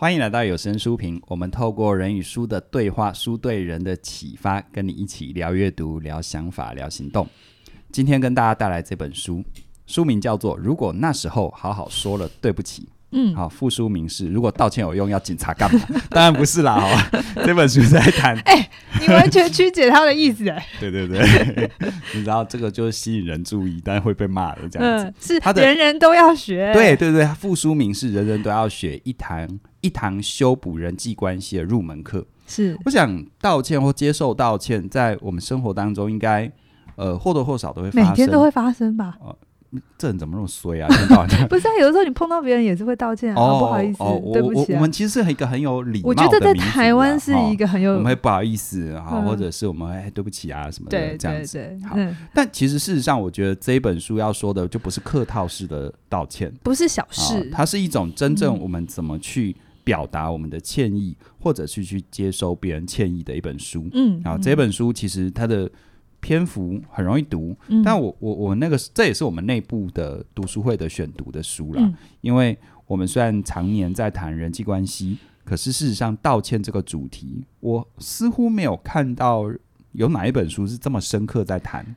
欢迎来到有声书评。我们透过人与书的对话，书对人的启发，跟你一起聊阅读、聊想法、聊行动。今天跟大家带来这本书，书名叫做《如果那时候好好说了对不起》。嗯，好，复书明示“如果道歉有用，要警察干嘛？”当然不是啦，好吧？这本书在谈，哎、欸，你完全曲解他的意思，哎，对对对，你知道这个就是吸引人注意，但是会被骂的这样子。嗯、是他的人人都要学，对对对，复书明示“人人都要学一堂一堂修补人际关系的入门课”。是，我想道歉或接受道歉，在我们生活当中，应该呃或多或少都会发生，每天都会发生吧。呃这人怎么那么衰啊？不是啊，有的时候你碰到别人也是会道歉啊，哦、不好意思，哦、对不起、啊。我们其实是一个很有礼貌的，我觉得在台湾是一个很有，我们会不好意思啊，嗯、或者是我们哎对不起啊什么的这样子。对对对好，嗯、但其实事实上，我觉得这一本书要说的就不是客套式的道歉，不是小事，哦、它是一种真正我们怎么去表达我们的歉意，嗯、或者是去接收别人歉意的一本书。嗯，啊这本书其实它的。篇幅很容易读，但我我我那个这也是我们内部的读书会的选读的书啦。因为我们虽然常年在谈人际关系，可是事实上道歉这个主题，我似乎没有看到有哪一本书是这么深刻在谈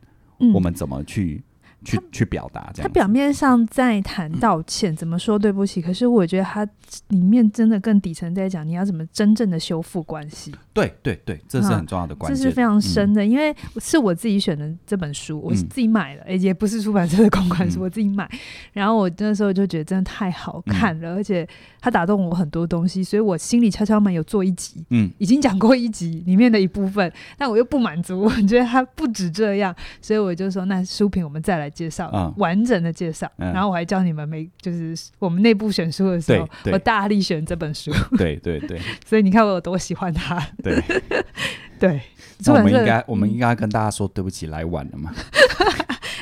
我们怎么去。去去表达，这样。他表面上在谈道歉，嗯、怎么说对不起？可是我觉得他里面真的更底层在讲你要怎么真正的修复关系。对对对，这是很重要的关系，这是非常深的。嗯、因为是我自己选的这本书，我是自己买的，嗯、也不是出版社的公关书，嗯、我自己买。然后我那时候就觉得真的太好看了，嗯、而且他打动我很多东西，所以我心里悄悄门有做一集，嗯，已经讲过一集里面的一部分，但我又不满足，我觉得他不止这样，所以我就说那书评我们再来。介绍、嗯、完整的介绍，嗯、然后我还教你们每就是我们内部选书的时候，我大力选这本书。对 对对，所以你看我有多喜欢它。对。对，那我们应该我们应该跟大家说对不起，来晚了嘛。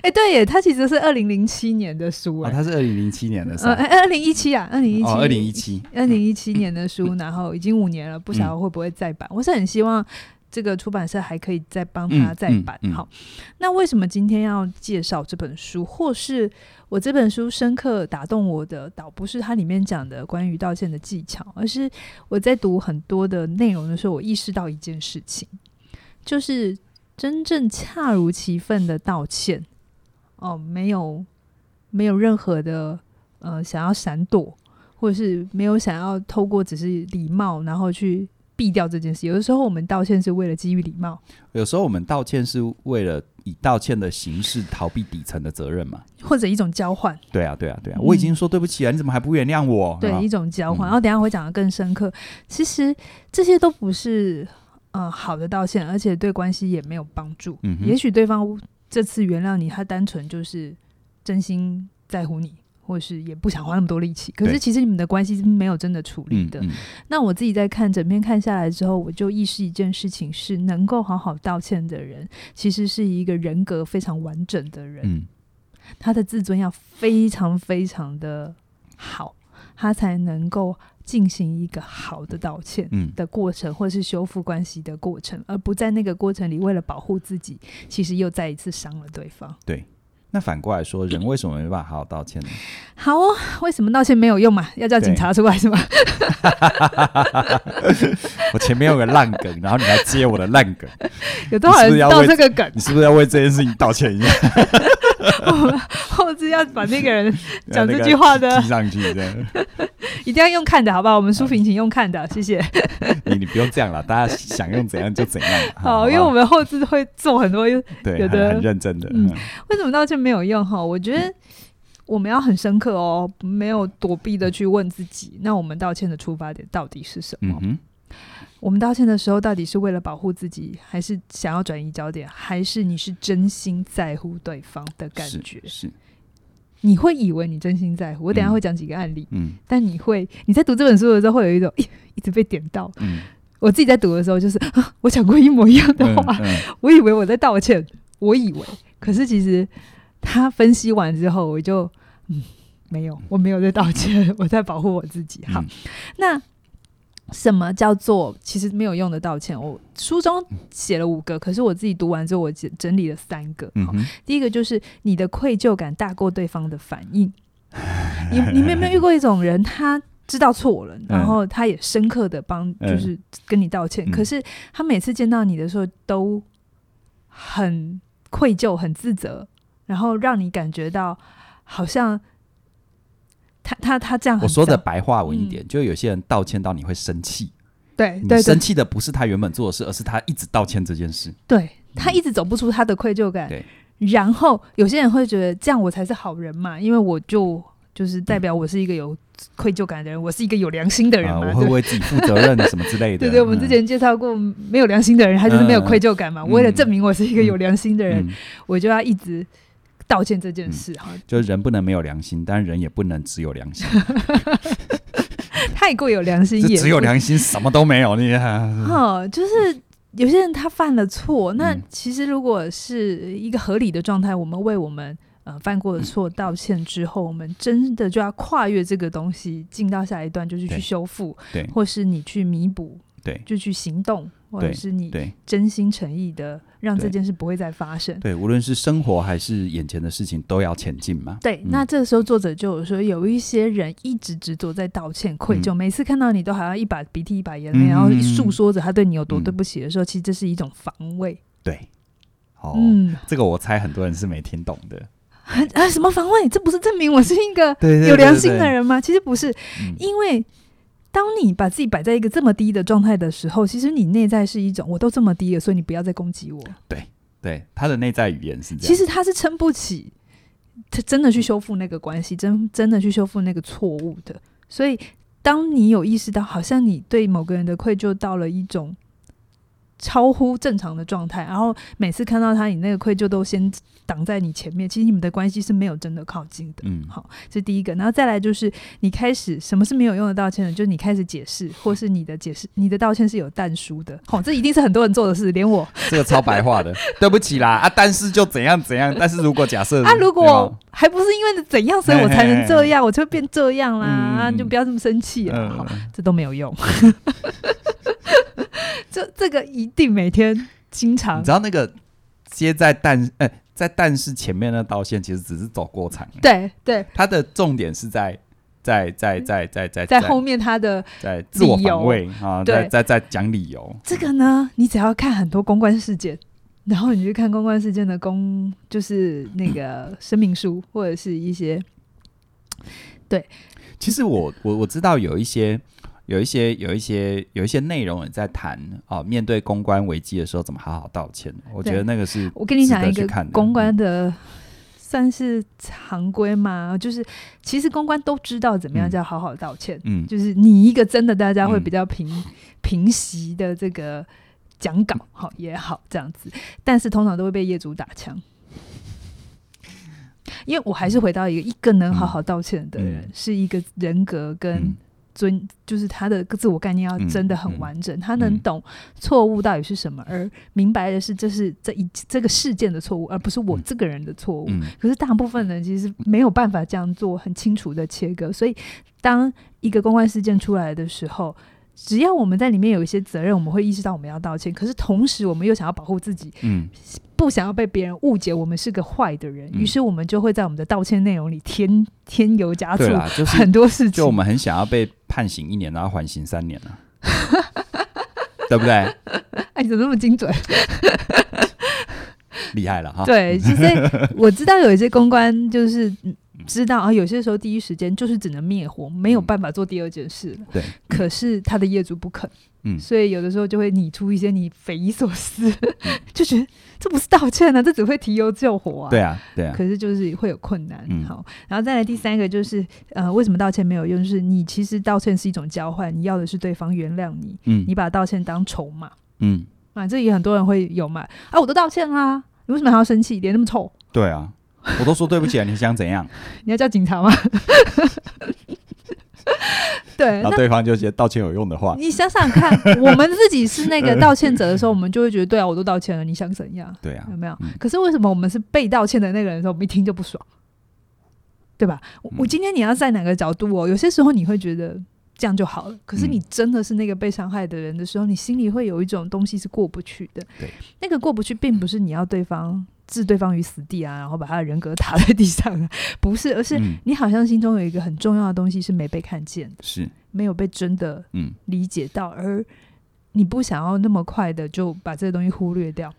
哎、欸，对耶，它其实是二零零七年的书啊，它是二零零七年的书，二零一七啊，二零一七，二零一七，二零一七年的书，然后已经五年了，不晓得会不会再版。嗯、我是很希望。这个出版社还可以再帮他再版。嗯嗯嗯、好，那为什么今天要介绍这本书？或是我这本书深刻打动我的，倒不是它里面讲的关于道歉的技巧，而是我在读很多的内容的时候，我意识到一件事情，就是真正恰如其分的道歉，哦，没有没有任何的呃想要闪躲，或者是没有想要透过只是礼貌，然后去。避掉这件事，有的时候我们道歉是为了基于礼貌，有时候我们道歉是为了以道歉的形式逃避底层的责任嘛，或者一种交换。对啊，对啊，对啊，我已经说对不起了，嗯、你怎么还不原谅我？对，一种交换。然后等一下会讲的更深刻。嗯、其实这些都不是呃好的道歉，而且对关系也没有帮助。嗯，也许对方这次原谅你，他单纯就是真心在乎你。或是也不想花那么多力气，可是其实你们的关系是没有真的处理的。那我自己在看整篇看下来之后，我就意识一件事情：是能够好好道歉的人，其实是一个人格非常完整的人。嗯、他的自尊要非常非常的好，他才能够进行一个好的道歉的过程，嗯、或是修复关系的过程，而不在那个过程里为了保护自己，其实又再一次伤了对方。对。那反过来说，人为什么没办法好好道歉呢？好哦，为什么道歉没有用嘛？要叫警察出来是吗？我前面有个烂梗，然后你来接我的烂梗，有多少人知道这个梗？你是不是要为这件事情道歉一下？后置要把那个人讲这句话的记上去，这 样一定要用看的，好不好？我们书评请用看的，谢谢。你你不用这样了，大家想用怎样就怎样。好，因为我们后置会做很多，对，很认真的。嗯，为什么道歉没有用？哈，我觉得我们要很深刻哦，没有躲避的去问自己，那我们道歉的出发点到底是什么？嗯我们道歉的时候，到底是为了保护自己，还是想要转移焦点，还是你是真心在乎对方的感觉？是，是你会以为你真心在乎。我等下会讲几个案例，嗯，但你会你在读这本书的时候，会有一种一一直被点到。嗯，我自己在读的时候，就是啊，我讲过一模一样的话，嗯嗯、我以为我在道歉，我以为，可是其实他分析完之后，我就嗯，没有，我没有在道歉，我在保护我自己。好，嗯、那。什么叫做其实没有用的道歉？我书中写了五个，可是我自己读完之后，我整整理了三个。嗯、第一个就是你的愧疚感大过对方的反应。你你们有没有遇过一种人，他知道错了，然后他也深刻的帮，就是跟你道歉。嗯、可是他每次见到你的时候，都很愧疚、很自责，然后让你感觉到好像他他他这样。我说的白话文一点，嗯、就有些人道歉到你会生气。对，你生气的不是他原本做的事，而是他一直道歉这件事。对，他一直走不出他的愧疚感。对，然后有些人会觉得这样我才是好人嘛，因为我就就是代表我是一个有。愧疚感的人，我是一个有良心的人嘛？啊、我会为自己负责任什么之类的。对对，我们之前介绍过，没有良心的人，他就是没有愧疚感嘛。嗯、为了证明我是一个有良心的人，嗯、我就要一直道歉这件事哈。嗯、就是人不能没有良心，但人也不能只有良心。太过有良心也，只有良心什么都没有。你 哦，就是有些人他犯了错，那其实如果是一个合理的状态，我们为我们。呃，犯过的错道歉之后，嗯、我们真的就要跨越这个东西，进到下一段，就是去修复，对，或是你去弥补，对，就去行动，或者是你真心诚意的让这件事不会再发生。对，对，无论是生活还是眼前的事情，都要前进嘛。对，嗯、那这个时候作者就有说，有一些人一直执着在道歉、愧疚，嗯、每次看到你都好像一把鼻涕一把眼泪，嗯、然后诉说着他对你有多对不起的时候，嗯、其实这是一种防卫。对，哦，嗯、这个我猜很多人是没听懂的。啊！什么防卫？这不是证明我是一个有良心的人吗？其实不是，嗯、因为当你把自己摆在一个这么低的状态的时候，其实你内在是一种我都这么低了，所以你不要再攻击我。对对，他的内在语言是这样。其实他是撑不起，他真的去修复那个关系，真真的去修复那个错误的。所以，当你有意识到，好像你对某个人的愧疚到了一种。超乎正常的状态，然后每次看到他，你那个愧疚都先挡在你前面。其实你们的关系是没有真的靠近的。嗯，好，这第一个。然后再来就是你开始什么是没有用的道歉呢？就是你开始解释，或是你的解释，你的道歉是有淡书的。好，这一定是很多人做的事，连我这个超白话的。对不起啦啊，但是就怎样怎样。但是如果假设 啊，如果还不是因为怎样，所以我才能这样，我就会变这样啦。啊，就不要这么生气了。好，这都没有用。这这个一定每天经常，你知道那个接在但哎、欸，在但是前面那道线其实只是走过场，对对，它的重点是在在在在在在在后面他的在自我防卫啊，在在在讲理由。这个呢，你只要看很多公关事件，然后你去看公关事件的公，就是那个 声明书或者是一些，对，其实我我我知道有一些。有一些有一些有一些内容也在谈啊，面对公关危机的时候怎么好好道歉。我觉得那个是我跟你讲一个公关的算是常规嘛，嗯、就是其实公关都知道怎么样叫好好道歉。嗯，就是你一个真的大家会比较平、嗯、平息的这个讲稿好也好这样子，但是通常都会被业主打枪，因为我还是回到一个一个能好好道歉的人，嗯、是一个人格跟。嗯尊就是他的自我概念要真的很完整，嗯嗯、他能懂错误到底是什么，嗯、而明白的是这是这一这个事件的错误，而不是我这个人的错误。嗯、可是大部分人其实没有办法这样做很清楚的切割，所以当一个公关事件出来的时候，只要我们在里面有一些责任，我们会意识到我们要道歉。可是同时，我们又想要保护自己。嗯。不想要被别人误解，我们是个坏的人，于、嗯、是我们就会在我们的道歉内容里添添油加醋，就是很多事情。就我们很想要被判刑一年，然后缓刑三年呢、啊，对不对？哎，你怎么那么精准？厉害了哈！对，其实我知道有一些公关就是知道啊，有些时候第一时间就是只能灭火，没有办法做第二件事了。对，可是他的业主不肯。嗯，所以有的时候就会拟出一些你匪夷所思，嗯、就觉得这不是道歉啊，这只会提油救火啊。对啊，对啊。可是就是会有困难。嗯、好，然后再来第三个就是，呃，为什么道歉没有用？就是你其实道歉是一种交换，你要的是对方原谅你。嗯。你把道歉当筹码。嗯。啊，这也很多人会有嘛。啊，我都道歉啦，你为什么还要生气？脸那么臭。对啊，我都说对不起了，你想怎样？你要叫警察吗？对，然后对方就觉得道歉有用的话，你想想看，我们自己是那个道歉者的时候，我们就会觉得，对啊，我都道歉了，你想怎样？对啊，有没有？嗯、可是为什么我们是被道歉的那个人的时候，我们一听就不爽，对吧？嗯、我今天你要在哪个角度哦？有些时候你会觉得这样就好了，可是你真的是那个被伤害的人的时候，你心里会有一种东西是过不去的。对，那个过不去，并不是你要对方。置对方于死地啊，然后把他的人格打在地上啊，不是，而是你好像心中有一个很重要的东西是没被看见的，是。没有被真的理解到，嗯、而你不想要那么快的就把这个东西忽略掉。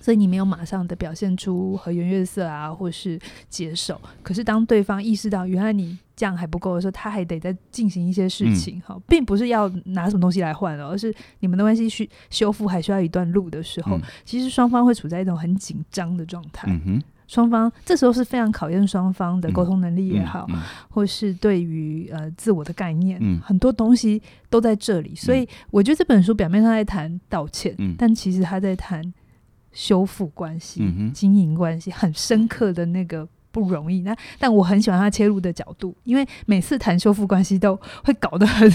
所以你没有马上的表现出和颜悦色啊，或是接受。可是当对方意识到原来你这样还不够的时候，他还得再进行一些事情哈，嗯、并不是要拿什么东西来换了，而是你们的关系需修复还需要一段路的时候，嗯、其实双方会处在一种很紧张的状态。嗯，双方这时候是非常考验双方的沟通能力也好，嗯嗯嗯、或是对于呃自我的概念，嗯、很多东西都在这里。所以我觉得这本书表面上在谈道歉，嗯、但其实他在谈。修复关系、嗯、经营关系，很深刻的那个不容易。那但我很喜欢他切入的角度，因为每次谈修复关系都会搞得很，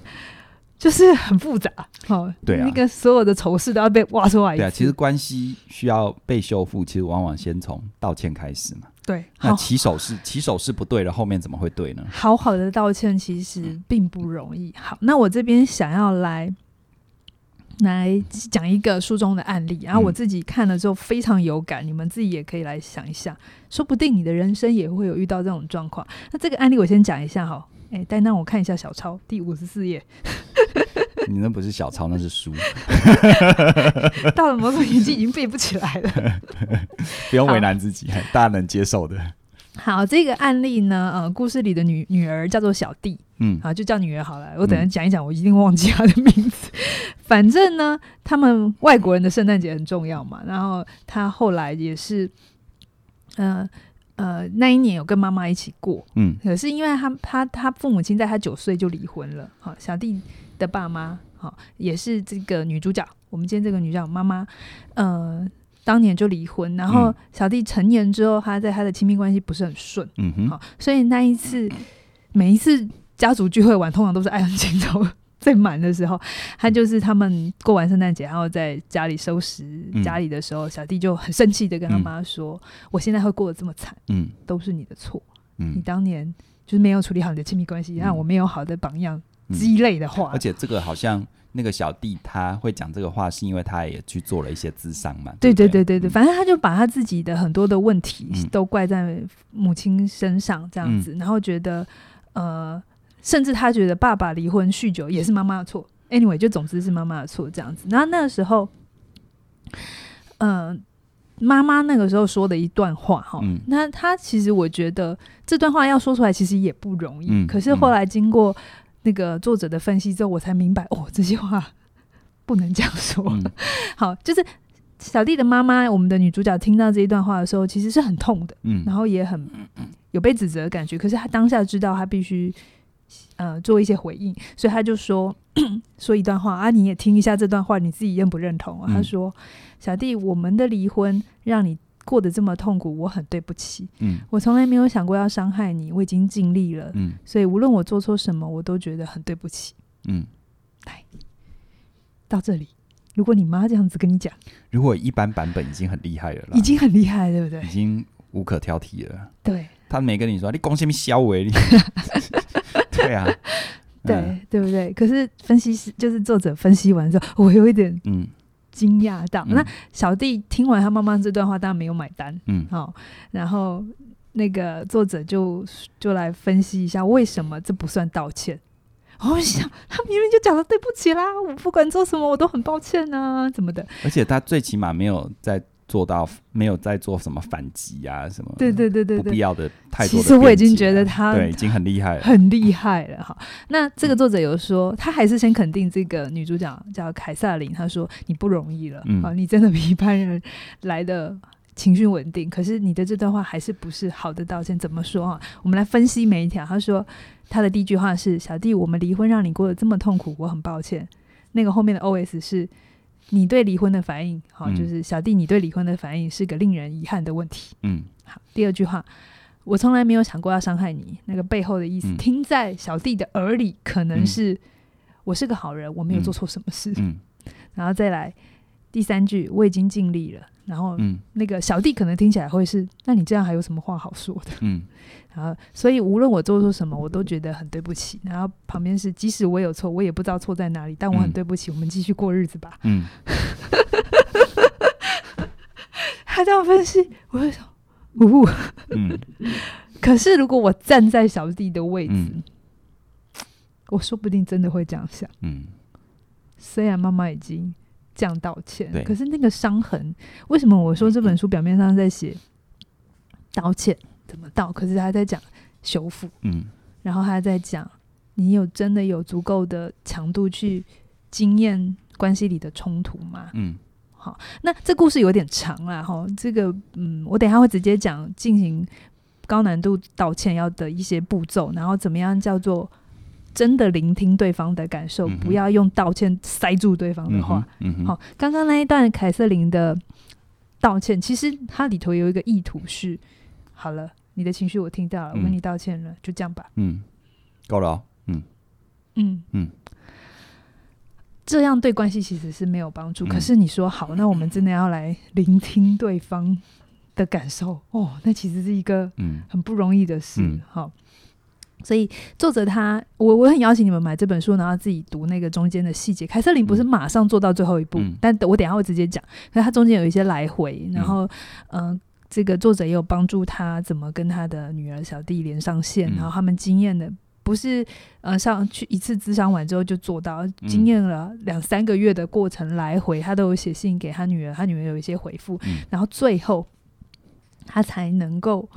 就是很复杂。哦，对啊，那个所有的丑事都要被挖出来。对啊，其实关系需要被修复，其实往往先从道歉开始嘛。对，那起手是起手是不对的，后面怎么会对呢？好好的道歉其实并不容易。好，那我这边想要来。来讲一个书中的案例，然后我自己看了之后非常有感，嗯、你们自己也可以来想一下，说不定你的人生也会有遇到这种状况。那这个案例我先讲一下哈，哎，但让我看一下小抄第五十四页。你那不是小抄，那是书。到了某种年纪已经背不起来了，不用为难自己，大家能接受的。好，这个案例呢，呃，故事里的女女儿叫做小弟，嗯，好，就叫女儿好了。我等下讲一讲，我一定忘记她的名字。嗯、反正呢，他们外国人的圣诞节很重要嘛。然后他后来也是，呃呃，那一年有跟妈妈一起过，嗯，可是因为他他他父母亲在他九岁就离婚了。好，小弟的爸妈，好，也是这个女主角。我们今天这个女主角妈妈，呃。当年就离婚，然后小弟成年之后，他在他的亲密关系不是很顺，嗯哼，好，所以那一次每一次家族聚会完，通常都是爱恨情仇最满的时候。他就是他们过完圣诞节，然后在家里收拾家里的时候，小弟就很生气的跟他妈说：“嗯、我现在会过得这么惨，嗯，都是你的错，嗯，你当年就是没有处理好你的亲密关系，让我没有好的榜样之类的话。”而且这个好像。那个小弟他会讲这个话，是因为他也去做了一些智商嘛？对对对对对，反正他就把他自己的很多的问题都怪在母亲身上，这样子，然后觉得呃，甚至他觉得爸爸离婚酗酒也是妈妈的错。Anyway，就总之是妈妈的错这样子。然后那个时候，嗯，妈妈那个时候说的一段话哈，那他其实我觉得这段话要说出来其实也不容易，可是后来经过。那个作者的分析之后，我才明白哦，这些话不能这样说。嗯、好，就是小弟的妈妈，我们的女主角听到这一段话的时候，其实是很痛的，嗯，然后也很有被指责的感觉。可是她当下知道，她必须呃做一些回应，所以他就说 说一段话啊，你也听一下这段话，你自己认不认同啊？她、嗯、说：“小弟，我们的离婚让你。”过得这么痛苦，我很对不起。嗯，我从来没有想过要伤害你，我已经尽力了。嗯，所以无论我做错什么，我都觉得很对不起。嗯，来到这里，如果你妈这样子跟你讲，如果一般版本已经很厉害了，已经很厉害，对不对？已经无可挑剔了。对，他没跟你说你讲什么消为你。对啊，对、嗯、对不对？可是分析师就是作者分析完之后，我有一点嗯。惊讶到，嗯、那小弟听完他妈妈这段话，当然没有买单。嗯，好、哦，然后那个作者就就来分析一下，为什么这不算道歉？我想，他明明就讲了对不起啦，我不管做什么，我都很抱歉啊，怎么的？而且他最起码没有在。做到没有再做什么反击啊，什么对对对对，不必要的太多的。其实我已经觉得他对已经很厉害了，很厉害了哈。那这个作者有说，他还是先肯定这个女主角叫凯瑟琳，他说你不容易了，嗯，你真的比一般人来的情绪稳定。可是你的这段话还是不是好的道歉？怎么说啊？我们来分析每一条。他说他的第一句话是：小弟，我们离婚让你过得这么痛苦，我很抱歉。那个后面的 OS 是。你对离婚的反应，好，就是小弟，你对离婚的反应是个令人遗憾的问题。嗯，好，第二句话，我从来没有想过要伤害你。那个背后的意思，嗯、听在小弟的耳里，可能是、嗯、我是个好人，我没有做错什么事。嗯，然后再来第三句，我已经尽力了。然后，那个小弟可能听起来会是，那你这样还有什么话好说的？嗯，然后，所以无论我做错什么，我都觉得很对不起。然后旁边是，即使我有错，我也不知道错在哪里，但我很对不起。嗯、我们继续过日子吧。嗯，他这样分析，我会说，呜，嗯。可是如果我站在小弟的位置，嗯、我说不定真的会这样想。嗯，虽然妈妈已经这样道歉，可是那个伤痕，为什么我说这本书表面上在写道歉？怎么道，可是他在讲修复。嗯，然后他在讲，你有真的有足够的强度去经验关系里的冲突吗？嗯。好，那这故事有点长啦，哈，这个嗯，我等一下会直接讲进行高难度道歉要的一些步骤，然后怎么样叫做真的聆听对方的感受，嗯、不要用道歉塞住对方的话。嗯嗯、好，刚刚那一段凯瑟琳的道歉，其实它里头有一个意图是，好了，你的情绪我听到了，我跟你道歉了，嗯、就这样吧。嗯，够了、哦。嗯嗯嗯。嗯这样对关系其实是没有帮助。可是你说好，那我们真的要来聆听对方的感受哦，那其实是一个很不容易的事。好、嗯，所以作者他，我我很邀请你们买这本书，然后自己读那个中间的细节。凯瑟琳不是马上做到最后一步，嗯、但我等下会直接讲。可是他中间有一些来回，然后嗯、呃，这个作者也有帮助他怎么跟他的女儿小弟连上线，然后他们经验的。不是呃，上去一次咨商完之后就做到，经验了两三个月的过程来回，他都有写信给他女儿，他女儿有一些回复，嗯、然后最后他才能够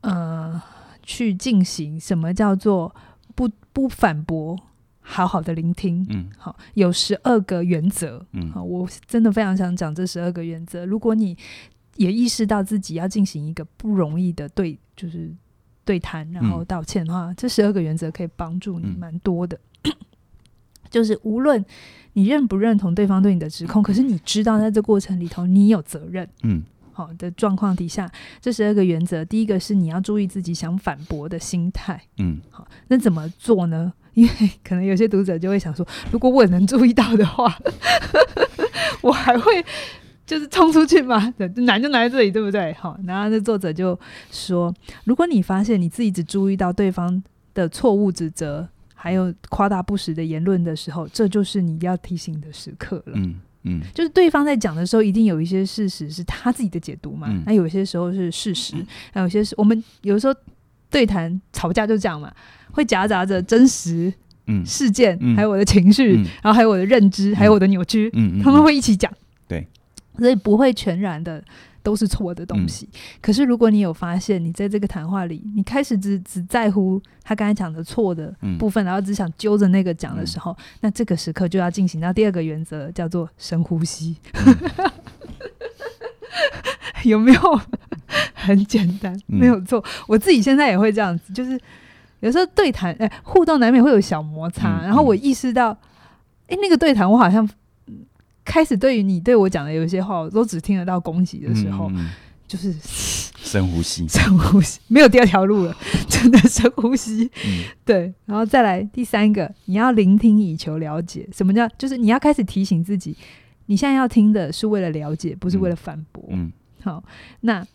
呃去进行什么叫做不不反驳，好好的聆听。嗯，好，有十二个原则。嗯，好，我真的非常想讲这十二个原则。如果你也意识到自己要进行一个不容易的对，就是。对谈，然后道歉的话，嗯、这十二个原则可以帮助你蛮多的。嗯、就是无论你认不认同对方对你的指控，可是你知道在这过程里头你有责任。嗯，好的状况底下，这十二个原则，第一个是你要注意自己想反驳的心态。嗯，好，那怎么做呢？因为可能有些读者就会想说，如果我能注意到的话，我还会。就是冲出去吗，难就难在这里，对不对？好，然后这作者就说，如果你发现你自己只注意到对方的错误指责，还有夸大不实的言论的时候，这就是你要提醒的时刻了。嗯嗯，就是对方在讲的时候，一定有一些事实是他自己的解读嘛，那有些时候是事实，那有些是我们有时候对谈吵架就这样嘛，会夹杂着真实事件，还有我的情绪，然后还有我的认知，还有我的扭曲，他们会一起讲。对。所以不会全然的都是错的东西。嗯、可是如果你有发现，你在这个谈话里，你开始只只在乎他刚才讲的错的部分，嗯、然后只想揪着那个讲的时候，嗯、那这个时刻就要进行到第二个原则，叫做深呼吸。嗯、有没有？很简单，嗯、没有错。我自己现在也会这样子，就是有时候对谈，哎、欸，互动难免会有小摩擦，嗯、然后我意识到，哎、欸，那个对谈我好像。开始对于你对我讲的有一些话，我都只听得到攻击的时候，嗯、就是 深呼吸，深呼吸，没有第二条路了，真的深呼吸。嗯、对，然后再来第三个，你要聆听以求了解。什么叫？就是你要开始提醒自己，你现在要听的是为了了解，不是为了反驳。嗯，好，那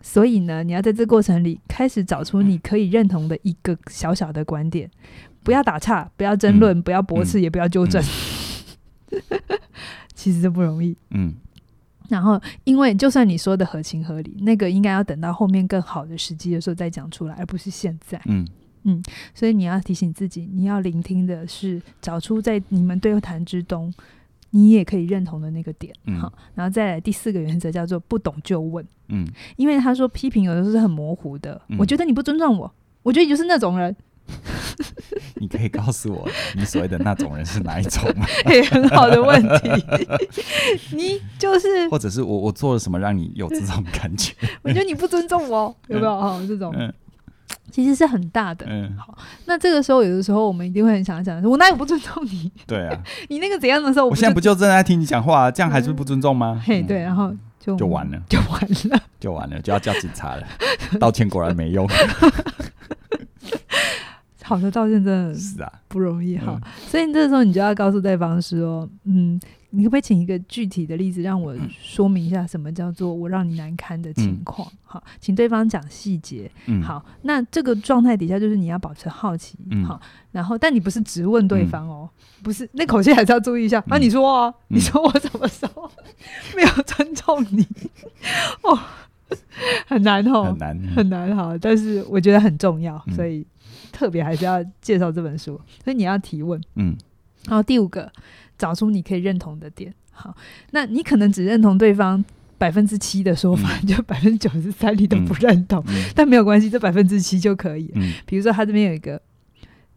所以呢，你要在这过程里开始找出你可以认同的一个小小的观点，不要打岔，不要争论，嗯、不要驳斥，嗯、也不要纠正。嗯其实这不容易，嗯，然后因为就算你说的合情合理，那个应该要等到后面更好的时机的时候再讲出来，而不是现在，嗯。嗯，所以你要提醒自己，你要聆听的是找出在你们对谈之中，你也可以认同的那个点，嗯，好，然后再来第四个原则叫做不懂就问，嗯，因为他说批评有的时候是很模糊的，嗯，我觉得你不尊重我，我觉得你就是那种人。你可以告诉我，你所谓的那种人是哪一种吗？也 很好的问题。你就是，或者是我我做了什么让你有这种感觉？我觉得你不尊重我，有没有？哈，这种其实是很大的。嗯，好。那这个时候，有的时候我们一定会很想讲，我哪有不尊重你？对啊，你那个怎样的时候，我现在不就正在听你讲话，这样还是不尊重吗？嘿，对，然后就就完了，就完了，就完了，就要叫警察了。道歉果然没用。好的道歉真的是啊，不容易哈，嗯、所以你这时候你就要告诉对方说，嗯，你可不可以请一个具体的例子让我说明一下什么叫做我让你难堪的情况？嗯、请对方讲细节。嗯、好，那这个状态底下就是你要保持好奇，嗯、好，然后但你不是直问对方哦，嗯、不是那口气还是要注意一下。嗯、啊，你说啊，嗯、你说我什么时候 没有尊重你？哦。很难哦，很难很难哈。但是我觉得很重要，所以特别还是要介绍这本书。所以你要提问，嗯。然后第五个，找出你可以认同的点。好，那你可能只认同对方百分之七的说法，嗯、就百分之九十三你都不认同，嗯、但没有关系，这百分之七就可以。嗯，比如说他这边有一个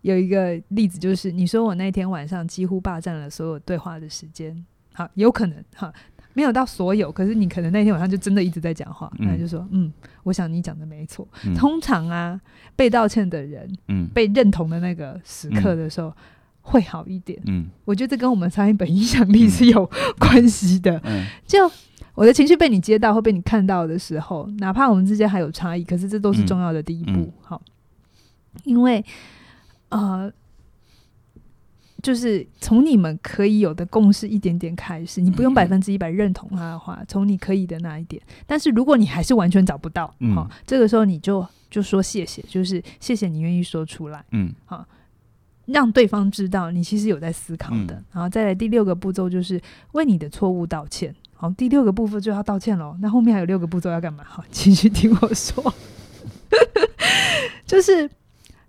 有一个例子，就是你说我那天晚上几乎霸占了所有对话的时间。好，有可能哈，没有到所有，可是你可能那天晚上就真的一直在讲话，那、嗯、就说嗯，我想你讲的没错。嗯、通常啊，被道歉的人，嗯，被认同的那个时刻的时候。嗯。会好一点，嗯，我觉得这跟我们上一本影响力是有关系的。嗯，就我的情绪被你接到或被你看到的时候，哪怕我们之间还有差异，可是这都是重要的第一步。好，因为呃，就是从你们可以有的共识一点点开始，你不用百分之一百认同他的话，从你可以的那一点。但是如果你还是完全找不到，好，这个时候你就就说谢谢，就是谢谢你愿意说出来，嗯，好。让对方知道你其实有在思考的，嗯、然后再来第六个步骤就是为你的错误道歉。好，第六个部分就要道歉喽。那后面还有六个步骤要干嘛？好，继续听我说。就是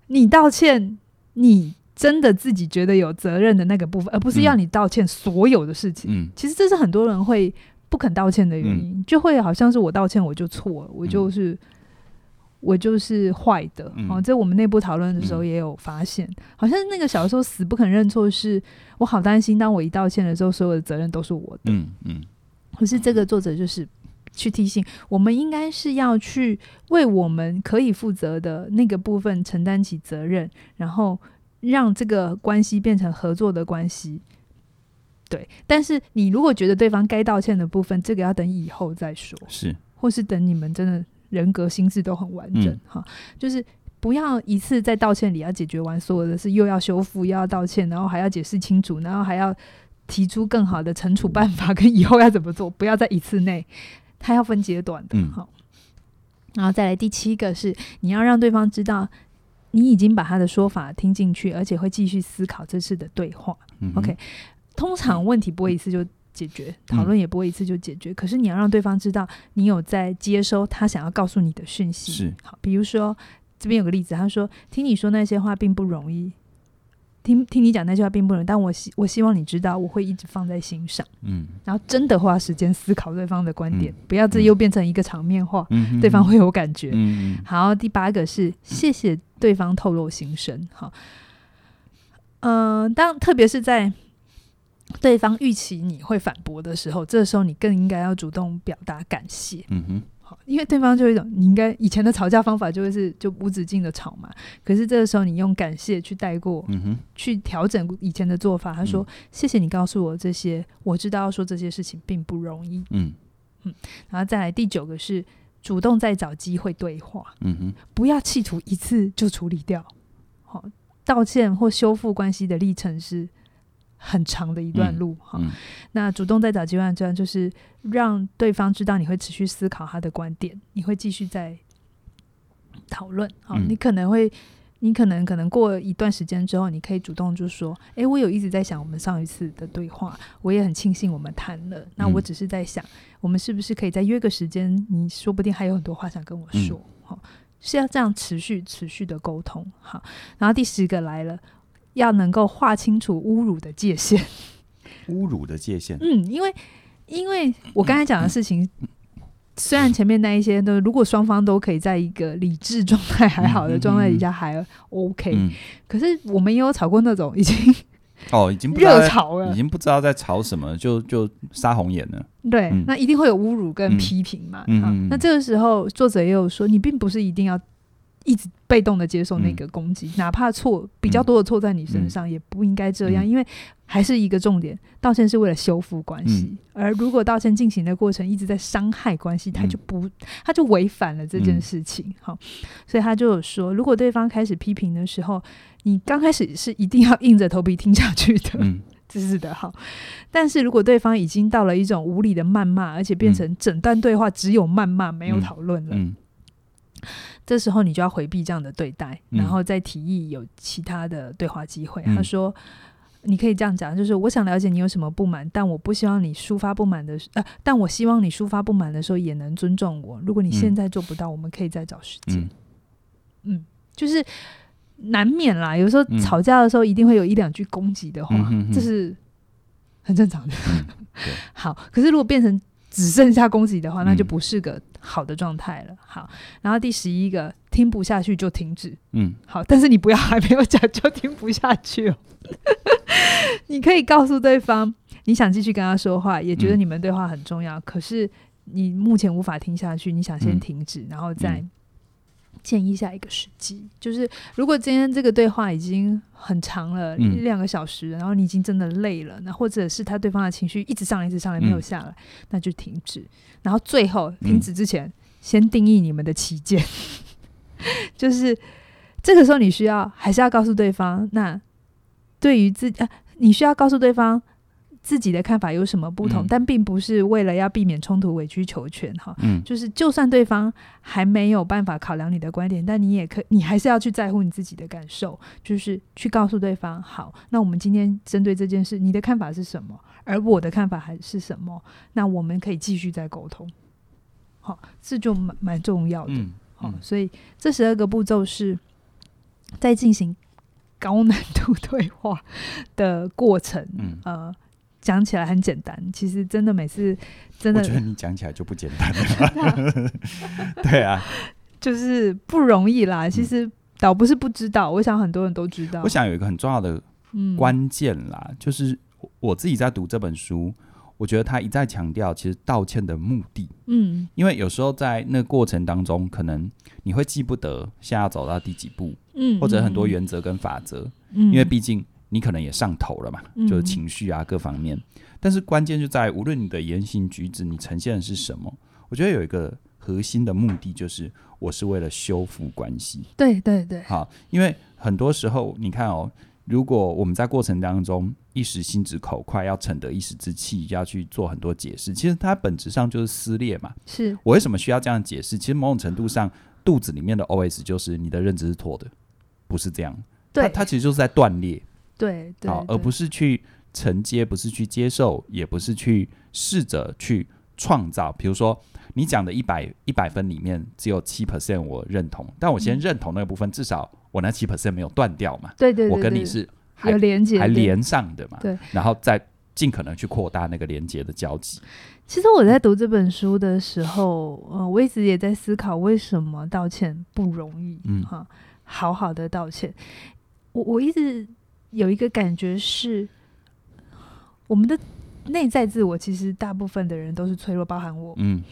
你道歉，你真的自己觉得有责任的那个部分，而不是要你道歉所有的事情。嗯、其实这是很多人会不肯道歉的原因，嗯、就会好像是我道歉我就错了，我就是。我就是坏的，嗯、哦，在我们内部讨论的时候也有发现，嗯、好像那个小时候死不肯认错，是我好担心，当我一道歉的时候，所有的责任都是我的。嗯嗯。可是这个作者就是去提醒，我们应该是要去为我们可以负责的那个部分承担起责任，然后让这个关系变成合作的关系。对，但是你如果觉得对方该道歉的部分，这个要等以后再说，是，或是等你们真的。人格心智都很完整，嗯、哈，就是不要一次在道歉里要解决完所有的事，又要修复，又要道歉，然后还要解释清楚，然后还要提出更好的惩处办法跟以后要怎么做，不要在一次内，他要分阶段的，哈、嗯。然后再来第七个是，你要让对方知道你已经把他的说法听进去，而且会继续思考这次的对话。嗯、OK，通常问题不会一次就。解决讨论也不会一次就解决，嗯、可是你要让对方知道你有在接收他想要告诉你的讯息。是好，比如说这边有个例子，他说：“听你说那些话并不容易，听听你讲那句话并不容易，但我希我希望你知道，我会一直放在心上。”嗯，然后真的花时间思考对方的观点，嗯、不要这又变成一个场面话，嗯、对方会有感觉。嗯嗯。好，第八个是谢谢对方透露心声。好，嗯、呃，当特别是在。对方预期你会反驳的时候，这时候你更应该要主动表达感谢。嗯哼，好，因为对方就有一种你应该以前的吵架方法就会是就无止境的吵嘛，可是这个时候你用感谢去带过，去调整以前的做法。他说：“嗯、谢谢你告诉我这些，我知道要说这些事情并不容易。”嗯嗯，然后再来第九个是主动再找机会对话。嗯哼，不要企图一次就处理掉。好，道歉或修复关系的历程是。很长的一段路哈，嗯嗯、那主动再找机会，这样就是让对方知道你会持续思考他的观点，你会继续在讨论。好，嗯、你可能会，你可能可能过一段时间之后，你可以主动就说：“诶、欸，我有一直在想我们上一次的对话，我也很庆幸我们谈了。那我只是在想，我们是不是可以再约个时间？你说不定还有很多话想跟我说。好、嗯，是要这样持续持续的沟通。好，然后第十个来了。要能够划清楚侮辱的界限，侮辱的界限。嗯，因为因为我刚才讲的事情，虽然前面那一些都，如果双方都可以在一个理智状态还好的状态底下还 OK，、嗯嗯、可是我们也有吵过那种已经哦，已经 热吵了，已经不知道在吵什么，就就杀红眼了。对，嗯、那一定会有侮辱跟批评嘛。嗯，那这个时候作者也有说，你并不是一定要。一直被动的接受那个攻击，嗯、哪怕错比较多的错在你身上，也不应该这样，嗯、因为还是一个重点，道歉是为了修复关系，嗯、而如果道歉进行的过程一直在伤害关系，他就不，他就违反了这件事情。好、嗯，所以他就有说，如果对方开始批评的时候，你刚开始是一定要硬着头皮听下去的，嗯，这 是的，好。但是如果对方已经到了一种无理的谩骂，而且变成整段对话只有谩骂没有讨论了。这时候你就要回避这样的对待，然后再提议有其他的对话机会。嗯、他说：“你可以这样讲，就是我想了解你有什么不满，但我不希望你抒发不满的，呃，但我希望你抒发不满的时候也能尊重我。如果你现在做不到，嗯、我们可以再找时间。嗯，嗯，就是难免啦，有时候吵架的时候一定会有一两句攻击的话，嗯、这是很正常的。嗯、好，可是如果变成只剩下攻击的话，那就不是个好的状态了。好，然后第十一个，听不下去就停止。嗯，好，但是你不要还没有讲就听不下去哦。你可以告诉对方，你想继续跟他说话，也觉得你们对话很重要。嗯、可是你目前无法听下去，你想先停止，嗯、然后再建议下一个时机。嗯、就是如果今天这个对话已经很长了，嗯、一两个小时，然后你已经真的累了，那或者是他对方的情绪一直上来，一直上来没有下来，嗯、那就停止。然后最后停止之前，嗯、先定义你们的期间。就是这个时候，你需要还是要告诉对方那。对于自己，啊，你需要告诉对方自己的看法有什么不同，嗯、但并不是为了要避免冲突委曲求全哈。嗯，就是就算对方还没有办法考量你的观点，但你也可，你还是要去在乎你自己的感受，就是去告诉对方，好，那我们今天针对这件事，你的看法是什么？而我的看法还是什么？那我们可以继续再沟通。好，这就蛮蛮重要的。嗯，好，所以这十二个步骤是在进行。高难度 对话的过程，嗯、呃，讲起来很简单，其实真的每次真的，我觉得你讲起来就不简单了。对啊，就是不容易啦。其实倒不是不知道，我想很多人都知道。我想有一个很重要的关键啦，嗯、就是我自己在读这本书，我觉得他一再强调，其实道歉的目的，嗯，因为有时候在那过程当中，可能你会记不得现在要走到第几步。嗯，或者很多原则跟法则，嗯，因为毕竟你可能也上头了嘛，嗯，就是情绪啊各方面。但是关键就在无论你的言行举止，你呈现的是什么，我觉得有一个核心的目的就是，我是为了修复关系。对对对，好，因为很多时候你看哦，如果我们在过程当中一时心直口快，要逞得一时之气，要去做很多解释，其实它本质上就是撕裂嘛。是我为什么需要这样解释？其实某种程度上，肚子里面的 OS 就是你的认知是错的。不是这样，对它它其实就是在断裂，对对，好，而不是去承接，不是去接受，也不是去试着去创造。比如说，你讲的一百一百分里面只有七 percent 我认同，但我先认同那个部分，嗯、至少我那七 percent 没有断掉嘛。对对，对，对，我跟你是还有连接，还连上的嘛。对，然后再尽可能去扩大那个连接的交集。其实我在读这本书的时候，呃，我一直也在思考为什么道歉不容易。嗯，哈。好好的道歉，我我一直有一个感觉是，我们的内在自我其实大部分的人都是脆弱，包含我。嗯，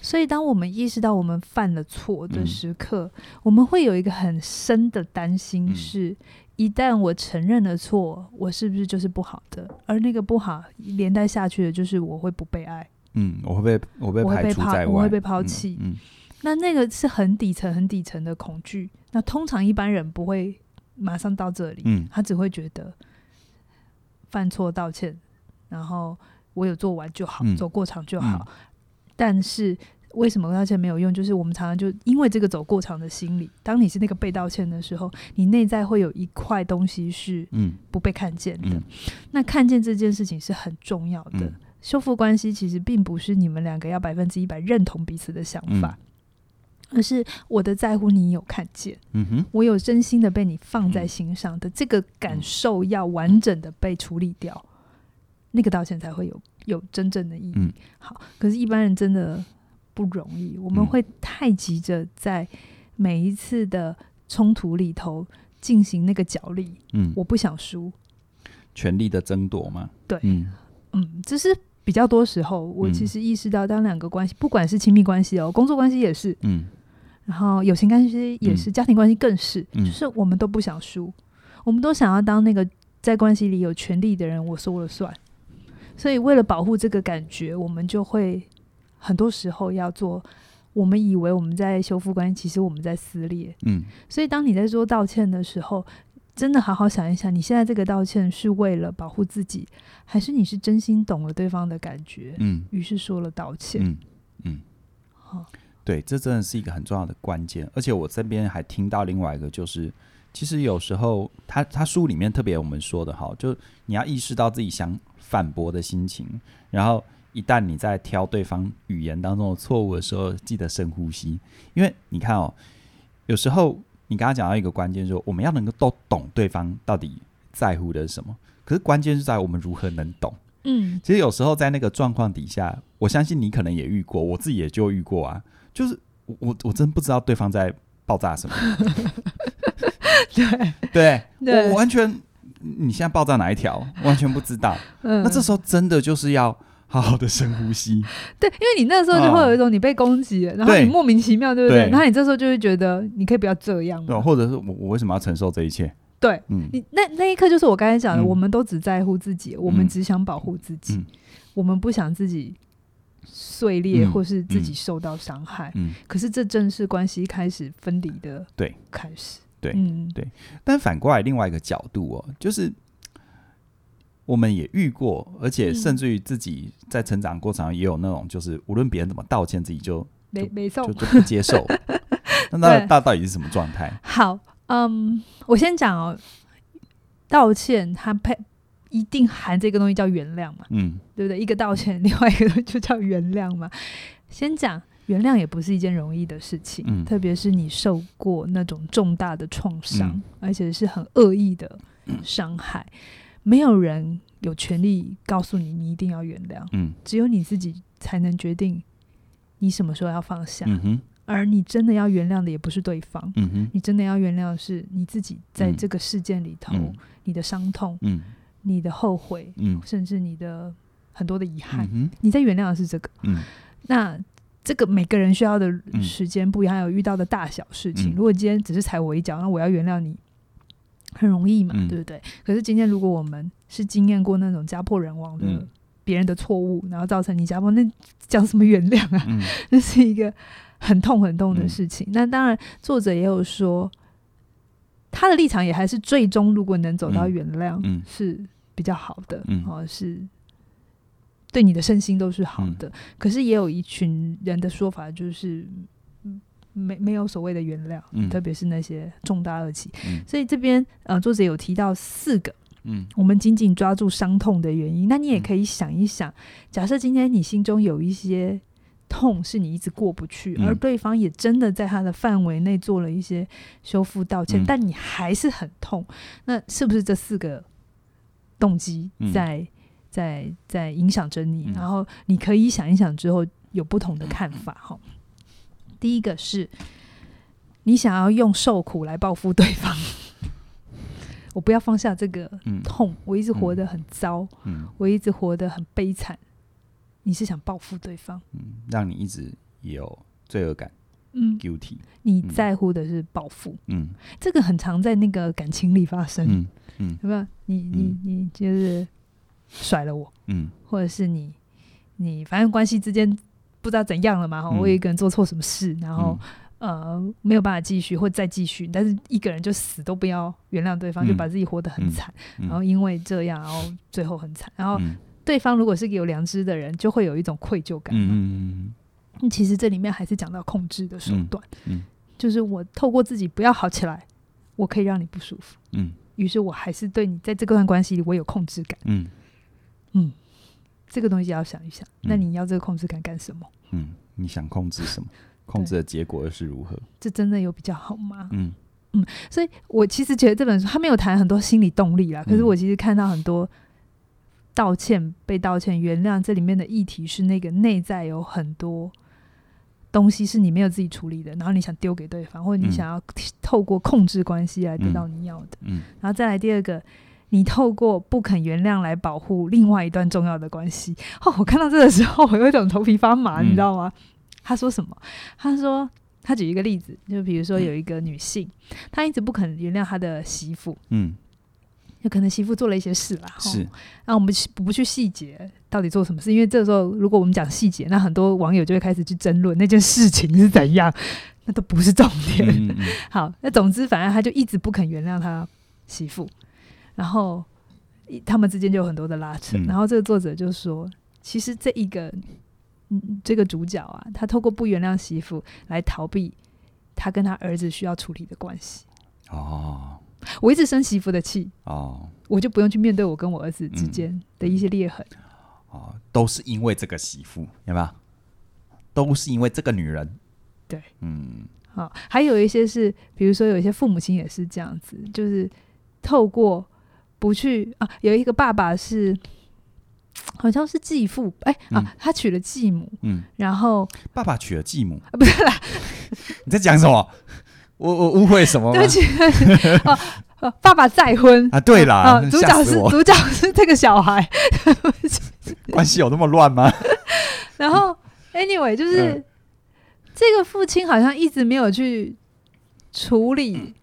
所以当我们意识到我们犯了错的时刻，嗯、我们会有一个很深的担心是，是、嗯、一旦我承认了错，我是不是就是不好的？而那个不好连带下去的就是我会不被爱。嗯，我会被我被排除在外，我会被抛弃。嗯。嗯那那个是很底层、很底层的恐惧。那通常一般人不会马上到这里，嗯，他只会觉得犯错道歉，然后我有做完就好，嗯、走过场就好。嗯、但是为什么道歉没有用？就是我们常常就因为这个走过场的心理，当你是那个被道歉的时候，你内在会有一块东西是嗯不被看见的。那看见这件事情是很重要的。嗯、修复关系其实并不是你们两个要百分之一百认同彼此的想法。嗯而是我的在乎你有看见，嗯哼，我有真心的被你放在心上的、嗯、这个感受要完整的被处理掉，嗯、那个道歉才会有有真正的意义。嗯、好，可是，一般人真的不容易，我们会太急着在每一次的冲突里头进行那个角力。嗯，我不想输，权力的争夺吗？对，嗯嗯，这是。比较多时候，我其实意识到，当两个关系，嗯、不管是亲密关系哦，工作关系也是，嗯，然后友情关系也是，嗯、家庭关系更是，嗯、就是我们都不想输，我们都想要当那个在关系里有权利的人，我说了算。所以为了保护这个感觉，我们就会很多时候要做，我们以为我们在修复关系，其实我们在撕裂。嗯，所以当你在说道歉的时候。真的好好想一想，你现在这个道歉是为了保护自己，还是你是真心懂了对方的感觉？嗯，于是说了道歉。嗯嗯，好，对，这真的是一个很重要的关键。而且我这边还听到另外一个，就是其实有时候他他书里面特别我们说的哈，就你要意识到自己想反驳的心情，然后一旦你在挑对方语言当中的错误的时候，记得深呼吸，因为你看哦，有时候你刚刚讲到一个关键，就是我们要能够都懂对方到底在乎的是什么，可是关键是在我们如何能懂。嗯，其实有时候在那个状况底下，我相信你可能也遇过，我自己也就遇过啊。就是我我我真不知道对方在爆炸什么。对 对，对我完全你现在爆炸哪一条，完全不知道。嗯，那这时候真的就是要好好的深呼吸。对，因为你那时候就会有一种你被攻击了，嗯，然后你莫名其妙，对不对？对，然后你这时候就会觉得你可以不要这样，对，或者是我我为什么要承受这一切？对，嗯，你那那一刻就是我刚才讲的，嗯，我们都只在乎自己，嗯，我们只想保护自己，嗯，我们不想自己碎裂或是自己受到伤害。嗯，可是这正是关系开始分离的对开始。对，嗯，对。但反过来另外一个角度哦，就是我们也遇过，而且甚至于自己在成长过程中也有那种，就是无论别人怎么道歉，自己就没没受，就就不接受。那那那到底是什么状态？好。嗯、um，我先讲哦，道歉它配一定含这个东西叫原谅嘛，嗯，对不对？一个道歉，另外一个就叫原谅嘛。先讲原谅也不是一件容易的事情，嗯，特别是你受过那种重大的创伤，嗯，而且是很恶意的伤害，嗯，没有人有权利告诉你你一定要原谅，嗯，只有你自己才能决定你什么时候要放下。嗯而你真的要原谅的也不是对方，嗯、你真的要原谅的是你自己，在这个事件里头，嗯、你的伤痛、嗯，你的后悔、嗯，甚至你的很多的遗憾、嗯，你在原谅的是这个、嗯。那这个每个人需要的时间不一样，还有遇到的大小事情。嗯、如果今天只是踩我一脚，那我要原谅你，很容易嘛、嗯，对不对？可是今天如果我们是经验过那种家破人亡的别人的错误，然后造成你家破，那讲什么原谅啊？嗯、那是一个。很痛很痛的事情。嗯、那当然，作者也有说，他的立场也还是最终，如果能走到原谅，是比较好的，嗯，哦，是对你的身心都是好的。嗯、可是也有一群人的说法，就是没没有所谓的原谅，嗯、特别是那些重大恶疾、嗯。所以这边呃，作者有提到四个，嗯，我们紧紧抓住伤痛的原因。那你也可以想一想，假设今天你心中有一些。痛是你一直过不去，而对方也真的在他的范围内做了一些修复道歉，嗯，但你还是很痛。那是不是这四个动机在，嗯，在在影响着你，嗯？然后你可以想一想之后有不同的看法哈，嗯。第一个是你想要用受苦来报复对方，我不要放下这个痛，嗯，我一直活得很糟，嗯，我一直活得很悲惨。你是想报复对方，嗯，让你一直有罪恶感，嗯，guilty。你在乎的是报复，嗯，这个很常在那个感情里发生，嗯嗯，对吧？你你你就是甩了我，嗯，或者是你你反正关系之间不知道怎样了嘛，我有一个人做错什么事，然后、嗯、呃没有办法继续或再继续，但是一个人就死都不要原谅对方，嗯、就把自己活得很惨、嗯，然后因为这样，然后最后很惨，然后。嗯。对方如果是个有良知的人，就会有一种愧疚感。嗯，其实这里面还是讲到控制的手段。嗯，就是我透过自己不要好起来，我可以让你不舒服。嗯，于是我还是对你在这段关系里我有控制感。嗯，嗯，这个东西要想一想。那你要这个控制感干什么？嗯，你想控制什么？控制的结果又是如何？这真的有比较好吗？嗯嗯，所以我其实觉得这本书他没有谈很多心理动力啦，可是我其实看到很多。道歉、被道歉、原谅，这里面的议题是那个内在有很多东西是你没有自己处理的，然后你想丢给对方，或者你想要透过控制关系来得到你要的。嗯，然后再来第二个，你透过不肯原谅来保护另外一段重要的关系。哦，我看到这个时候，我有一种头皮发麻，你知道吗？他说什么？他说他举一个例子，就比如说有一个女性，她一直不肯原谅她的媳妇。嗯。有可能媳妇做了一些事啦，是。那我们不不去细节到底做什么事，因为这时候如果我们讲细节，那很多网友就会开始去争论那件事情是怎样，那都不是重点。嗯嗯 好，那总之反正他就一直不肯原谅他媳妇，然后他们之间就有很多的拉扯。嗯、然后这个作者就说，其实这一个嗯，这个主角啊，他透过不原谅媳妇来逃避他跟他儿子需要处理的关系。哦，我一直生媳妇的气，哦，我就不用去面对我跟我儿子之间的一些裂痕。嗯、哦，都是因为这个媳妇，有没有？都是因为这个女人。对，嗯，好，还有一些是，比如说有一些父母亲也是这样子，就是透过不去啊，有一个爸爸是。好像是继父，哎、欸嗯、啊，他娶了继母，嗯，然后爸爸娶了继母，啊、不是啦，你在讲什么？我我误会什么吗？对不起，哦哦、爸爸再婚啊？对啦，啊、主角是主角是这个小孩，关系有那么乱吗？然后，anyway，就是、嗯、这个父亲好像一直没有去处理，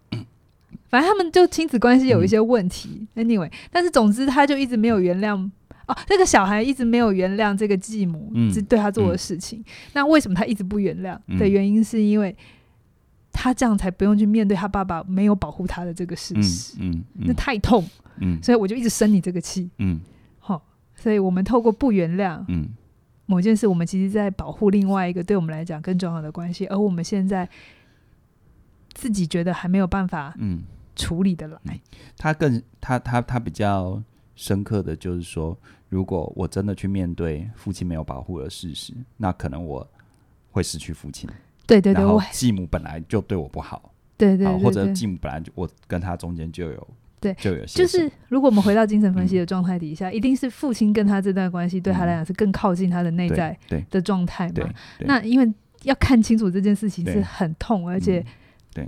反正他们就亲子关系有一些问题、嗯、，anyway，但是总之他就一直没有原谅。哦，这个小孩一直没有原谅这个继母，嗯，对他做的事情。嗯、那为什么他一直不原谅的原因，是因为他这样才不用去面对他爸爸没有保护他的这个事实。嗯，嗯嗯，那太痛。嗯，所以我就一直生你这个气。嗯，好、哦，所以我们透过不原谅，嗯，某件事，我们其实在保护另外一个对我们来讲更重要的关系，而我们现在自己觉得还没有办法，嗯，处理的来。嗯、他更，他他他比较。深刻的就是说，如果我真的去面对父亲没有保护的事实，那可能我会失去父亲。对对对，然后继母本来就对我不好。对对，对，对，对，或者继母本来就我跟他中间就有对就有就是，如果我们回到精神分析的状态底下，嗯，一定是父亲跟他这段关系对他来讲是更靠近他的内在的状态嘛？那因为要看清楚这件事情是很痛，而且对。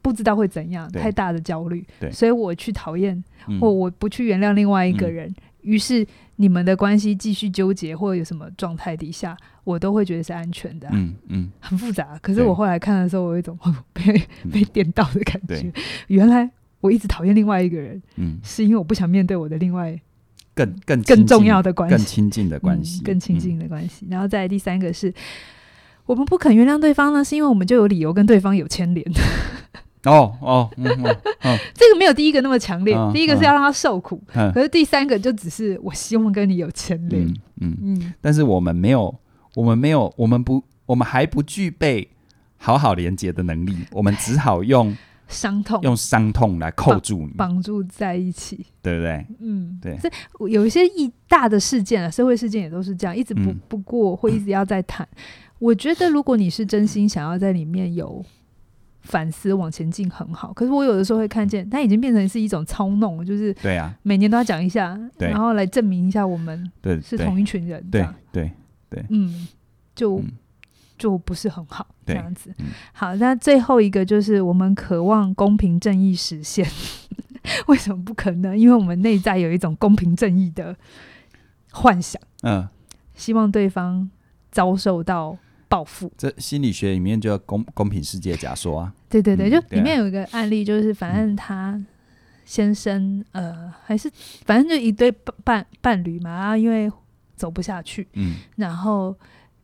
不知道会怎样，太大的焦虑，所以我去讨厌、嗯，或我不去原谅另外一个人，于、嗯、是你们的关系继续纠结，或者有什么状态底下，我都会觉得是安全的、啊。嗯嗯，很复杂。可是我后来看的时候，我有一种 被被电到的感觉。原来我一直讨厌另外一个人，嗯，是因为我不想面对我的另外更更更重要的关系，更亲近的关系，更亲近的关系、嗯。然后再来第三个是，我们不肯原谅对方呢，是因为我们就有理由跟对方有牵连。哦哦，嗯嗯嗯、这个没有第一个那么强烈、嗯。第一个是要让他受苦、嗯，可是第三个就只是我希望跟你有牵连。嗯嗯，嗯，但是我们没有，我们没有，我们不，我们还不具备好好连接的能力，我们只好用 伤痛，用伤痛来扣住你，绑住在一起，对不对？嗯，对。这有一些一大的事件啊，社会事件也都是这样，一直不、嗯、不过会一直要再谈、嗯。我觉得如果你是真心想要在里面有。反思往前进很好，可是我有的时候会看见，它已经变成是一种操弄，就是对啊，每年都要讲一下，然后来证明一下我们对是同一群人，对对对，嗯，就就不是很好这样子。好，那最后一个就是我们渴望公平正义实现，为什么不可能？因为我们内在有一种公平正义的幻想，嗯，希望对方遭受到。报复，这心理学里面就要公公平世界假说啊。对对对，就里面有一个案例，就是反正他先生、嗯、呃，还是反正就一对伴伴侣嘛，然后因为走不下去，嗯，然后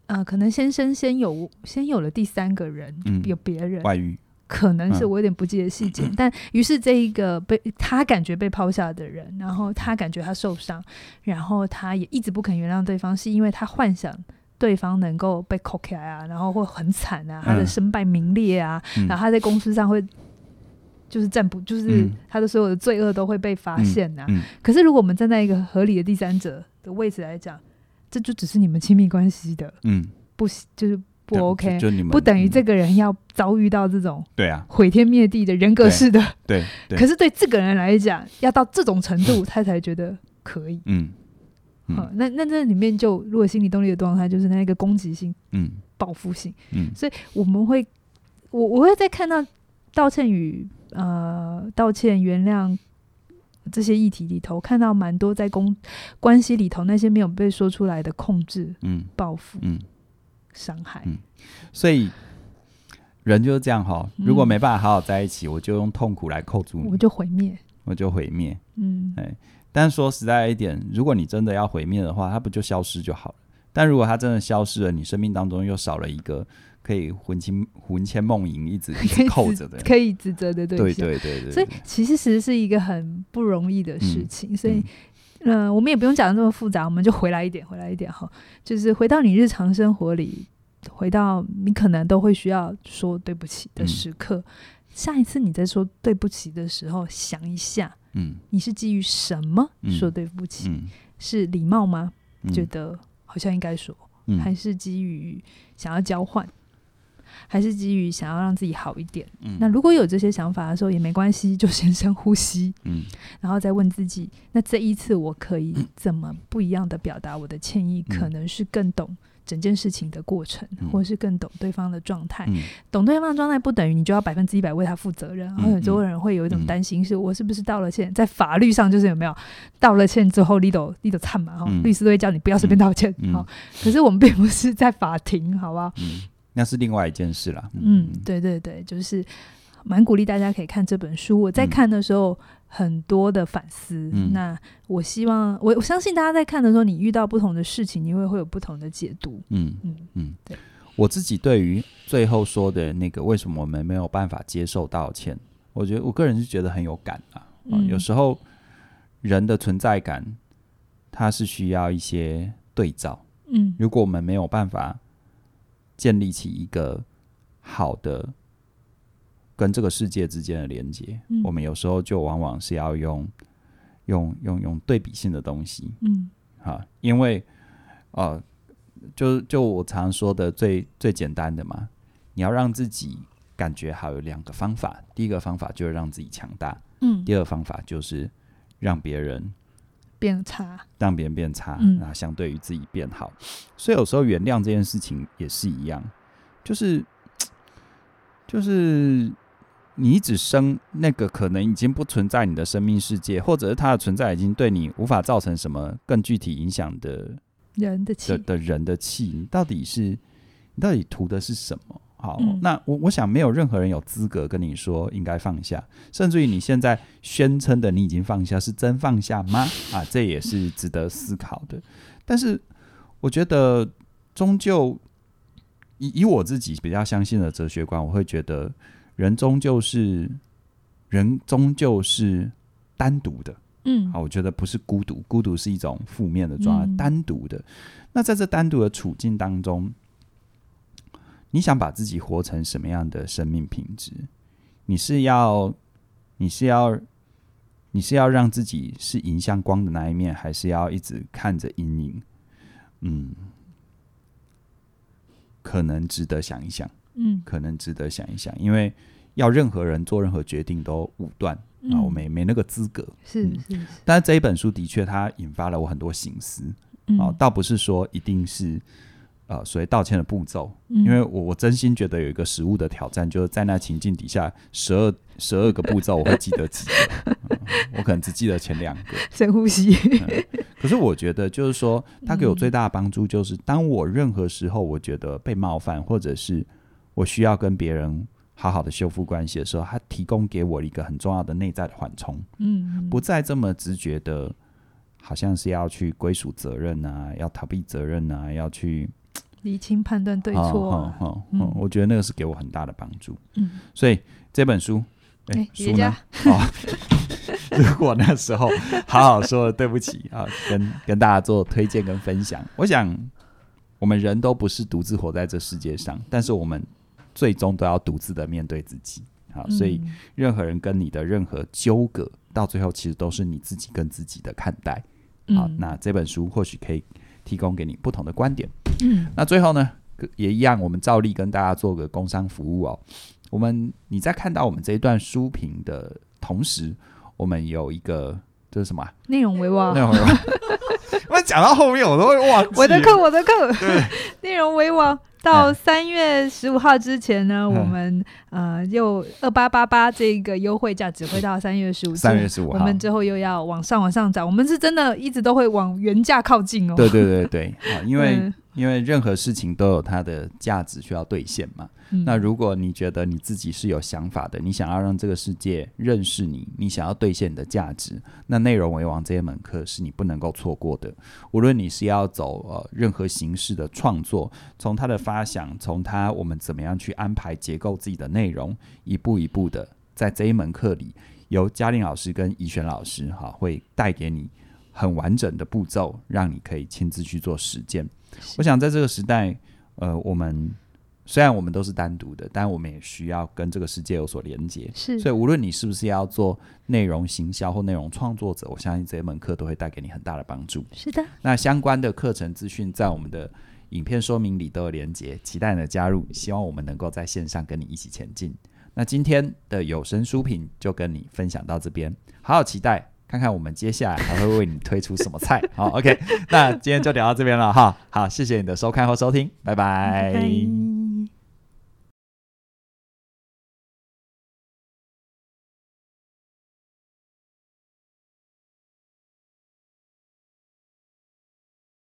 呃，可能先生先有先有了第三个人，嗯、有别人外遇，可能是我有点不记得细节，嗯、但于是这一个被他感觉被抛下的人，然后他感觉他受伤，然后他也一直不肯原谅对方，是因为他幻想。对方能够被扣起来啊，然后会很惨啊，他的身败名裂啊，嗯、然后他在公司上会就是占不，就是他的所有的罪恶都会被发现呐、啊。嗯嗯。可是如果我们站在一个合理的第三者的位置来讲，这就只是你们亲密关系的，嗯，不就是不 OK，就，就你们不等于这个人要遭遇到这种对啊。毁天灭地的人格式的对，对，可是对这个人来讲，要到这种程度，他才觉得可以，嗯。那那这里面就如果心理动力的状态，就是那一个攻击性、嗯，报复性，嗯，所以我们会，我我会在看到道歉与呃道歉、原谅这些议题里头，看到蛮多在公关系里头那些没有被说出来的控制、嗯，报复、嗯，伤害，嗯，所以人就是这样哈，如果没办法好好在一起，我就用痛苦来扣住你，我就毁灭，我就毁灭，嗯，哎。但说实在一点，如果你真的要毁灭的话，它不就消失就好了？但如果它真的消失了，你生命当中又少了一个可以魂牵魂牵梦萦、一直 扣着的、可以指责的对象。对对对对，对。所以其实其实是一个很不容易的事情。嗯、所以嗯、呃，我们也不用讲的这么复杂，我们就回来一点，回来一点哈，就是回到你日常生活里，回到你可能都会需要说对不起的时刻。嗯、下一次你在说对不起的时候，想一下，嗯，你是基于什么说对不起？嗯、是礼貌吗？嗯、觉得好像应该说，嗯、还是基于想要交换？还是基于想要让自己好一点。嗯，那如果有这些想法的时候也没关系，就先深呼吸。嗯，然后再问自己，那这一次我可以怎么不一样的表达我的歉意？嗯，可能是更懂整件事情的过程，嗯，或是更懂对方的状态。嗯，懂对方的状态不等于你就要百分之一百为他负责任。然后很多人会有一种担心，是我是不是道了歉，在法律上就是有没有道了歉之后，你都你都惨嘛？哈，律师都会叫你不要随便道歉。好，可是我们并不是在法庭，好不好？那是另外一件事了。嗯，对对对，就是蛮鼓励大家可以看这本书。我在看的时候，很多的反思。嗯、那我希望，我我相信大家在看的时候，你遇到不同的事情，你会会有不同的解读。嗯嗯嗯，对。我自己对于最后说的那个，为什么我们没有办法接受道歉？我觉得我个人是觉得很有感啊。嗯、有时候人的存在感，它是需要一些对照。嗯，如果我们没有办法。建立起一个好的跟这个世界之间的连接，嗯、我们有时候就往往是要用用用用对比性的东西，嗯，啊，因为呃，就就我常说的最最简单的嘛，你要让自己感觉好，有两个方法，第一个方法就是让自己强大，嗯，第二个方法就是让别人。变差，让别人变差，那、嗯、相对于自己变好。所以有时候原谅这件事情也是一样，就是 就是你一直生那个可能已经不存在你的生命世界，或者是它的存在已经对你无法造成什么更具体影响的人的气的，的人的气，你到底是你到底图的是什么？好，嗯、那我我想没有任何人有资格跟你说应该放下，甚至于你现在宣称的你已经放下，是真放下吗？啊，这也是值得思考的。但是我觉得，终究以以我自己比较相信的哲学观，我会觉得人终究是人终究是单独的。嗯，好，我觉得不是孤独，孤独是一种负面的状态，嗯、单独的。那在这单独的处境当中。你想把自己活成什么样的生命品质？你是要，你是要，你是要让自己是迎向光的那一面，还是要一直看着阴影？嗯，可能值得想一想。嗯，可能值得想一想，因为要任何人做任何决定都武断啊，嗯、我没没那个资格。是是。但是这一本书的确，它引发了我很多醒思。嗯、啊，倒不是说一定是。呃，所谓道歉的步骤，嗯、因为我我真心觉得有一个实物的挑战，就是在那情境底下，十二十二个步骤 我会记得几个、嗯，我可能只记得前两个。深呼吸、嗯。可是我觉得，就是说，它给我最大的帮助，就是当我任何时候我觉得被冒犯，或者是我需要跟别人好好的修复关系的时候，他提供给我一个很重要的内在的缓冲。嗯，不再这么直觉的，好像是要去归属责任啊，要逃避责任啊，要去。理清判断对错，好好好，我觉得那个是给我很大的帮助。嗯，所以这本书，哎，书呢？哦，如果那时候好好说对不起啊，跟跟大家做推荐跟分享。我想，我们人都不是独自活在这世界上，但是我们最终都要独自的面对自己。好，所以任何人跟你的任何纠葛，到最后其实都是你自己跟自己的看待。好，那这本书或许可以。提供给你不同的观点。嗯，那最后呢，也一样，我们照例跟大家做个工商服务哦。我们你在看到我们这一段书评的同时，我们有一个这是什么啊？内容为王。内容为王。我讲到后面我都会忘记。我的课，我的课。对，内容为王。到三月十五号之前呢，嗯、我们呃又二八八八这个优惠价只会到三月十五。三月十五号，我们之后又要往上往上涨。我们是真的一直都会往原价靠近哦。对对对对，啊，因为。嗯因为任何事情都有它的价值需要兑现嘛。嗯、那如果你觉得你自己是有想法的，你想要让这个世界认识你，你想要兑现你的价值，那内容为王这一门课是你不能够错过的。无论你是要走呃任何形式的创作，从它的发想，从它我们怎么样去安排结构自己的内容，一步一步的在这一门课里，由嘉玲老师跟怡璇老师哈会带给你。很完整的步骤，让你可以亲自去做实践。我想在这个时代，呃，我们虽然我们都是单独的，但我们也需要跟这个世界有所连接。是，所以无论你是不是要做内容行销或内容创作者，我相信这一门课都会带给你很大的帮助。是的，那相关的课程资讯在我们的影片说明里都有连接，期待你的加入。希望我们能够在线上跟你一起前进。那今天的有声书评就跟你分享到这边，好好期待。看看我们接下来还会为你推出什么菜。好，OK，那今天就聊到这边了哈。好，谢谢你的收看和收听，拜拜。